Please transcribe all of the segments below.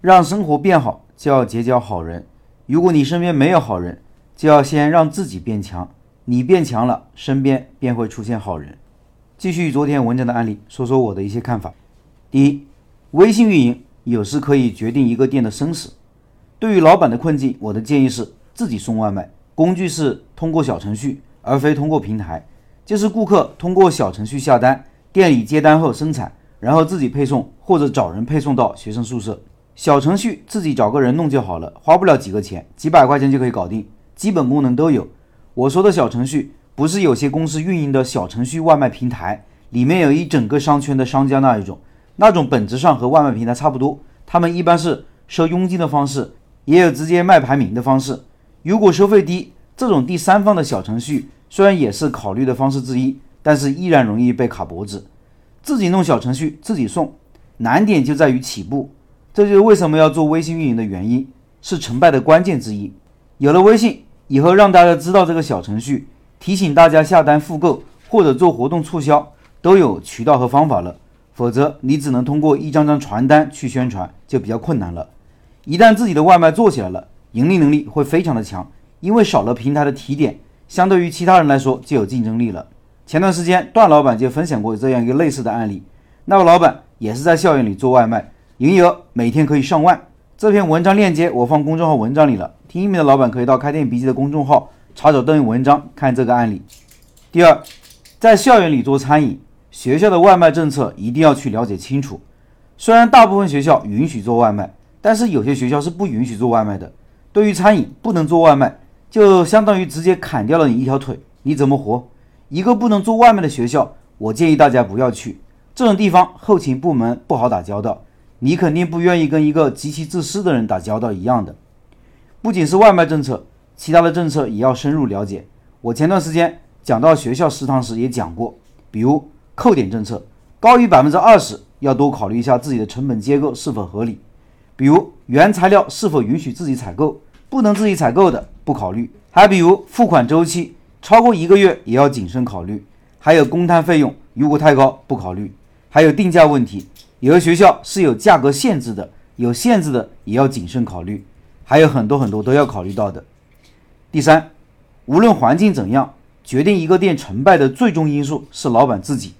让生活变好，就要结交好人。如果你身边没有好人，就要先让自己变强。你变强了，身边便会出现好人。继续昨天文章的案例，说说我的一些看法。第一，微信运营有时可以决定一个店的生死。对于老板的困境，我的建议是自己送外卖，工具是通过小程序，而非通过平台。就是顾客通过小程序下单，店里接单后生产，然后自己配送或者找人配送到学生宿舍。小程序自己找个人弄就好了，花不了几个钱，几百块钱就可以搞定，基本功能都有。我说的小程序，不是有些公司运营的小程序外卖平台，里面有一整个商圈的商家那一种。那种本质上和外卖平台差不多，他们一般是收佣金的方式，也有直接卖排名的方式。如果收费低，这种第三方的小程序虽然也是考虑的方式之一，但是依然容易被卡脖子。自己弄小程序自己送，难点就在于起步，这就是为什么要做微信运营的原因，是成败的关键之一。有了微信以后，让大家知道这个小程序，提醒大家下单复购或者做活动促销，都有渠道和方法了。否则，你只能通过一张张传单去宣传，就比较困难了。一旦自己的外卖做起来了，盈利能力会非常的强，因为少了平台的提点，相对于其他人来说就有竞争力了。前段时间，段老板就分享过这样一个类似的案例，那个老板也是在校园里做外卖，营业额每天可以上万。这篇文章链接我放公众号文章里了，听音频的老板可以到开店笔记的公众号查找对应文章看这个案例。第二，在校园里做餐饮。学校的外卖政策一定要去了解清楚。虽然大部分学校允许做外卖，但是有些学校是不允许做外卖的。对于餐饮不能做外卖，就相当于直接砍掉了你一条腿，你怎么活？一个不能做外卖的学校，我建议大家不要去。这种地方后勤部门不好打交道，你肯定不愿意跟一个极其自私的人打交道一样的。不仅是外卖政策，其他的政策也要深入了解。我前段时间讲到学校食堂时也讲过，比如。扣点政策高于百分之二十，要多考虑一下自己的成本结构是否合理，比如原材料是否允许自己采购，不能自己采购的不考虑。还比如付款周期超过一个月也要谨慎考虑。还有公摊费用如果太高不考虑。还有定价问题，有的学校是有价格限制的，有限制的也要谨慎考虑。还有很多很多都要考虑到的。第三，无论环境怎样，决定一个店成败的最终因素是老板自己。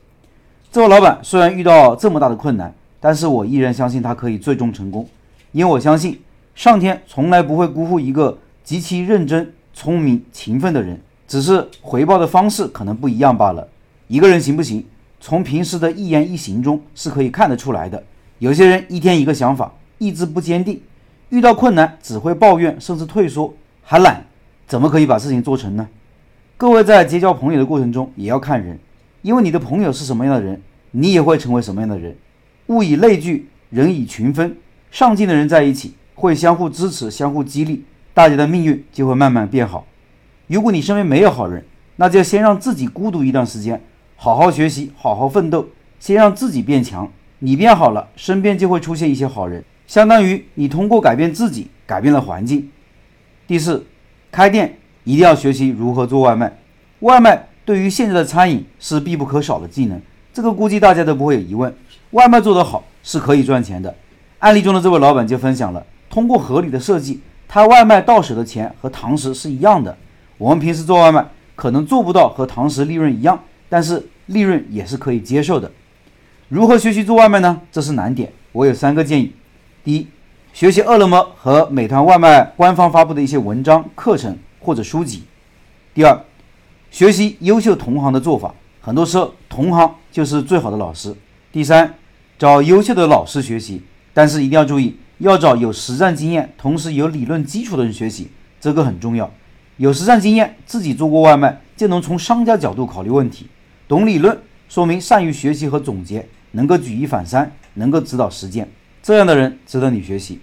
这位老板虽然遇到这么大的困难，但是我依然相信他可以最终成功，因为我相信上天从来不会辜负一个极其认真、聪明、勤奋的人，只是回报的方式可能不一样罢了。一个人行不行，从平时的一言一行中是可以看得出来的。有些人一天一个想法，意志不坚定，遇到困难只会抱怨，甚至退缩，还懒，怎么可以把事情做成呢？各位在结交朋友的过程中也要看人。因为你的朋友是什么样的人，你也会成为什么样的人。物以类聚，人以群分。上进的人在一起，会相互支持、相互激励，大家的命运就会慢慢变好。如果你身边没有好人，那就先让自己孤独一段时间，好好学习，好好奋斗，先让自己变强。你变好了，身边就会出现一些好人，相当于你通过改变自己，改变了环境。第四，开店一定要学习如何做外卖，外卖。对于现在的餐饮是必不可少的技能，这个估计大家都不会有疑问。外卖做得好是可以赚钱的。案例中的这位老板就分享了，通过合理的设计，他外卖到手的钱和堂食是一样的。我们平时做外卖可能做不到和堂食利润一样，但是利润也是可以接受的。如何学习做外卖呢？这是难点。我有三个建议：第一，学习饿了么和美团外卖官方发布的一些文章、课程或者书籍；第二，学习优秀同行的做法，很多时候同行就是最好的老师。第三，找优秀的老师。学习，但是一定要注意，要找有实战经验，同时有理论基础的人学习，这个很重要。有实战经验，自己做过外卖，就能从商家角度考虑问题；懂理论，说明善于学习和总结，能够举一反三，能够指导实践。这样的人值得你学习。